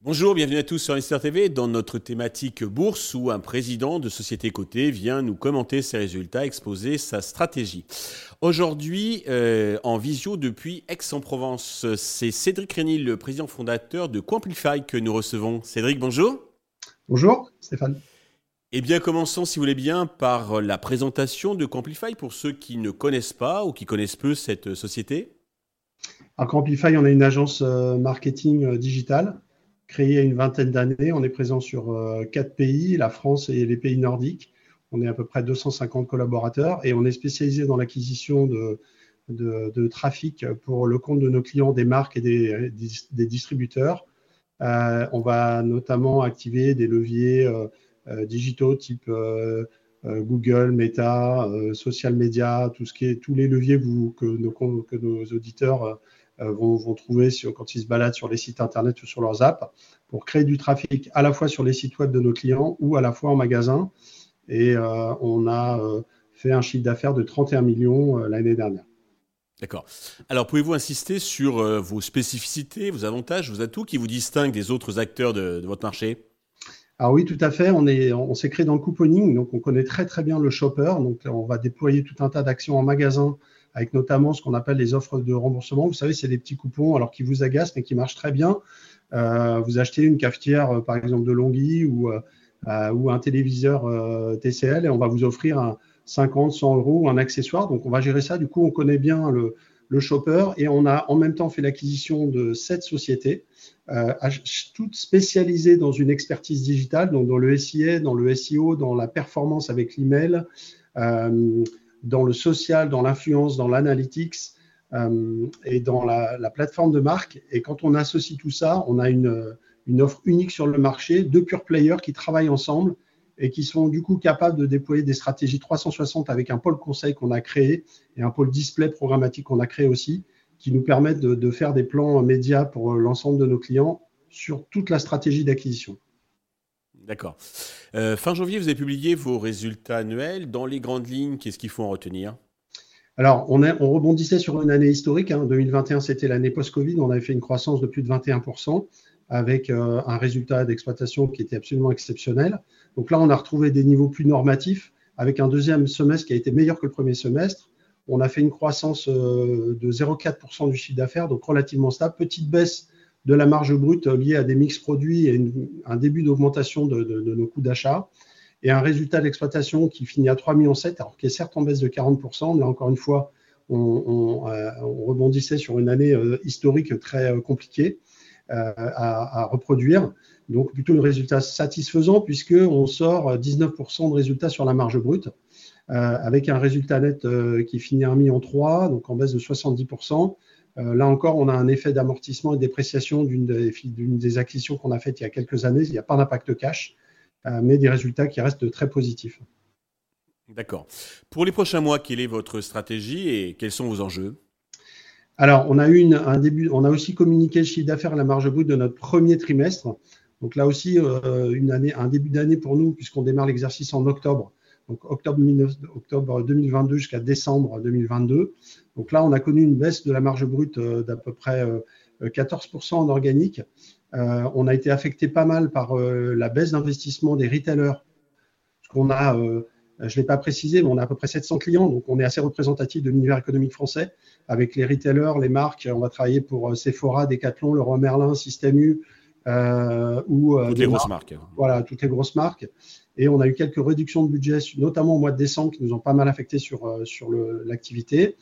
Bonjour, bienvenue à tous sur Investir TV dans notre thématique bourse où un président de société cotée vient nous commenter ses résultats, exposer sa stratégie. Aujourd'hui, euh, en visio depuis Aix-en-Provence, c'est Cédric Rénil, le président fondateur de Quamplify que nous recevons. Cédric, bonjour. Bonjour, Stéphane. Eh bien, commençons, si vous voulez bien, par la présentation de Quamplify pour ceux qui ne connaissent pas ou qui connaissent peu cette société. À Quamplify, on est une agence euh, marketing euh, digital créé il y a une vingtaine d'années. On est présent sur euh, quatre pays, la France et les pays nordiques. On est à peu près 250 collaborateurs et on est spécialisé dans l'acquisition de, trafic pour le compte de nos clients, des marques et des, distributeurs. On va notamment activer des leviers digitaux type Google, Meta, social media, tout ce qui est, tous les leviers que, nos, que nos auditeurs euh, vont, trouver quand ils se baladent sur les sites internet ou sur leurs apps pour créer du trafic à la fois sur les sites web de nos clients ou à la fois en magasin. Et euh, on a euh, fait un chiffre d'affaires de 31 millions l'année dernière. D'accord. Alors, pouvez-vous insister sur vos spécificités, vos avantages, vos atouts qui vous distinguent des autres acteurs de, votre marché? Alors oui, tout à fait. On est, on s'est créé dans le couponing, donc on connaît très très bien le shopper. Donc on va déployer tout un tas d'actions en magasin avec notamment ce qu'on appelle les offres de remboursement. Vous savez, c'est des petits coupons alors qui vous agacent mais qui marchent très bien. Euh, vous achetez une cafetière, euh, par exemple, de Longhi ou, euh, ou un téléviseur TCL et on va vous offrir un 50, 100 euros ou un accessoire. Donc, on va gérer ça. Du coup, on connaît bien le, le shopper et on a en même temps fait l'acquisition de sept sociétés, euh, toutes spécialisées dans une expertise digitale, donc dans le SIA, dans le SEO, dans la performance avec l'email, euh, dans le social, dans l'influence, dans l'analytics euh, et dans la, plateforme de marque. Et quand on associe tout ça, on a une, une offre unique sur le marché, deux pure players qui travaillent ensemble et qui sont du coup capables de déployer des stratégies 360 avec un pôle conseil qu'on a créé et un pôle display programmatique qu'on a créé aussi, qui nous permettent de, de faire des plans médias pour l'ensemble de nos clients sur toute la stratégie d'acquisition. D'accord. Euh, fin janvier, vous avez publié vos résultats annuels. Dans les grandes lignes, qu'est-ce qu'il faut en retenir? Alors, on, on, rebondissait sur une année historique. Hein. 2021, c'était l'année post-Covid. On avait fait une croissance de plus de 21% avec euh, un résultat d'exploitation qui était absolument exceptionnel. Donc là, on a retrouvé des niveaux plus normatifs avec un deuxième semestre qui a été meilleur que le premier semestre. On a fait une croissance euh, de 0,4% du chiffre d'affaires, donc relativement stable. Petite baisse de la marge brute liée à des mix produits et un début d'augmentation de, nos coûts d'achat et un résultat d'exploitation qui finit à 3,7 millions, alors qui est certes en baisse de 40%. Là, encore une fois, on, euh, rebondissait sur une année euh, historique très euh, compliquée à, reproduire. Donc, plutôt un résultat satisfaisant puisqu'on sort 19% de résultats sur la marge brute. avec un résultat net qui finit à 1,3 million, donc en baisse de 70%, euh, là encore, on a un effet d'amortissement et de dépréciation d'une des, acquisitions qu'on a faites il y a quelques années. Il n'y a pas d'impact cash, euh, mais des résultats qui restent très positifs. D'accord. Pour les prochains mois, quelle est votre stratégie et quels sont vos enjeux? Alors, on a eu un début, on a aussi communiqué le chiffre d'affaires la marge brute de notre premier trimestre. Donc là aussi, euh, une année, un début d'année pour nous, puisqu'on démarre l'exercice en octobre donc octobre, octobre 2022 jusqu'à décembre 2022. Donc là, on a connu une baisse de la marge brute euh, d'à peu près 14% euh, en organique. Euh, on a été affecté pas mal par la baisse d'investissement des retailers. Parce qu'on a, je ne l'ai pas précisé, mais on a à peu près 700 clients, donc on est assez représentatif de l'univers économique français. Avec les retailers, les marques, on va travailler pour Sephora, Decathlon, Leroy Merlin, Système U, euh, ou toutes les grosses marques. Voilà, toutes les grosses marques. Et on a eu quelques réductions de budget, notamment au mois de décembre, qui nous ont pas mal affecté sur, euh, sur l'activité.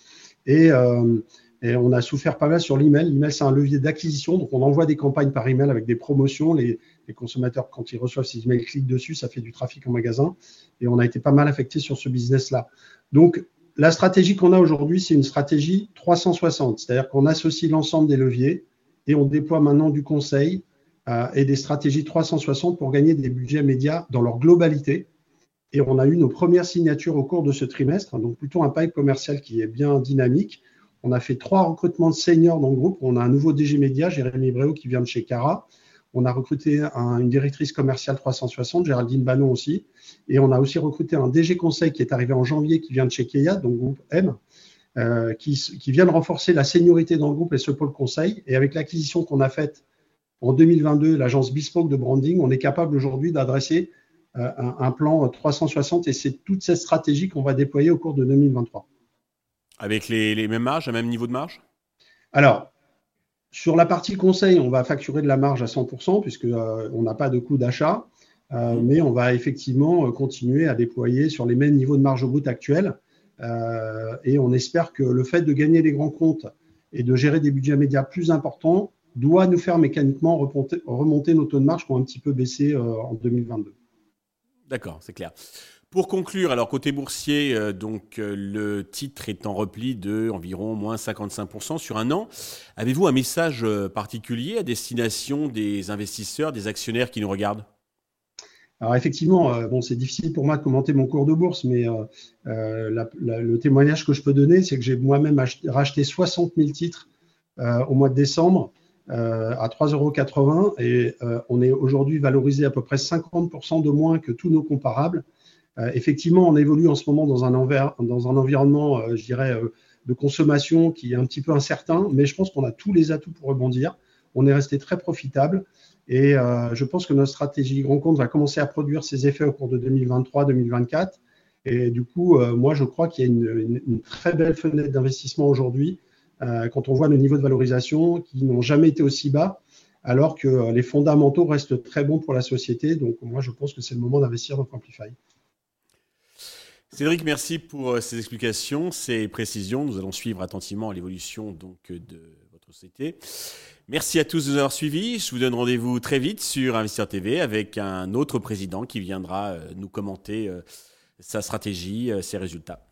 Et, euh, et, on a souffert pas mal sur l'email. L'email, c'est un levier d'acquisition. Donc, on envoie des campagnes par email avec des promotions. Les, consommateurs, quand ils reçoivent ces emails, cliquent dessus. Ça fait du trafic en magasin. Et on a été pas mal affecté sur ce business-là. Donc, la stratégie qu'on a aujourd'hui, c'est une stratégie 360. C'est-à-dire qu'on associe l'ensemble des leviers et on déploie maintenant du conseil, euh, et des stratégies 360 pour gagner des budgets médias dans leur globalité. Et on a eu nos premières signatures au cours de ce trimestre, donc plutôt un pipe commercial qui est bien dynamique. On a fait trois recrutements de seniors dans le groupe. On a un nouveau DG Média, Jérémy Bréau, qui vient de chez Cara. On a recruté une directrice commerciale 360, Géraldine Bannon aussi. Et on a aussi recruté un DG Conseil qui est arrivé en janvier, qui vient de chez Keia, donc groupe M, euh, qui, vient de renforcer la seniorité dans le groupe et ce pôle conseil. Et avec l'acquisition qu'on a faite en 2022, l'agence Bespoke de branding, on est capable aujourd'hui d'adresser euh, un, plan 360 et c'est toute cette stratégie qu'on va déployer au cours de 2023. Avec les, les mêmes marges, le même niveau de marge? Alors, sur la partie conseil, on va facturer de la marge à 100% puisque euh, on n'a pas de coût d'achat, euh, mmh. mais on va effectivement euh, continuer à déployer sur les mêmes niveaux de marge au bout actuels. et on espère que le fait de gagner des grands comptes et de gérer des budgets médias plus importants doit nous faire mécaniquement remonter, remonter nos taux de marge qui ont un petit peu baissé en 2022. D'accord, c'est clair. Pour conclure, alors côté boursier, euh, donc euh, le titre est en repli de environ moins 55% sur un an. Avez-vous un message euh, particulier à destination des investisseurs, des actionnaires qui nous regardent? Alors effectivement, bon, c'est difficile pour moi de commenter mon cours de bourse, mais le témoignage que je peux donner, c'est que j'ai moi-même racheté 60 000 titres au mois de décembre à 3,80 euros et on est aujourd'hui valorisé à peu près 50% de moins que tous nos comparables. Euh, effectivement, on évolue en ce moment dans un, dans un environnement, euh, je dirais, euh, de consommation qui est un petit peu incertain, mais je pense qu'on a tous les atouts pour rebondir. On est resté très profitable et je pense que notre stratégie grand compte va commencer à produire ses effets au cours de 2023-2024. Et du coup, moi, je crois qu'il y a une, une, très belle fenêtre d'investissement aujourd'hui quand on voit le niveau de valorisation qui n'ont jamais été aussi bas, alors que les fondamentaux restent très bons pour la société. Donc, moi, je pense que c'est le moment d'investir dans Amplify. Cédric, merci pour euh, ces explications, ces précisions. Nous allons suivre attentivement l'évolution de votre société. Merci à tous de nous avoir suivis. Je vous donne rendez-vous très vite sur Investir TV avec un autre président qui viendra euh, nous commenter euh, sa stratégie, ses résultats.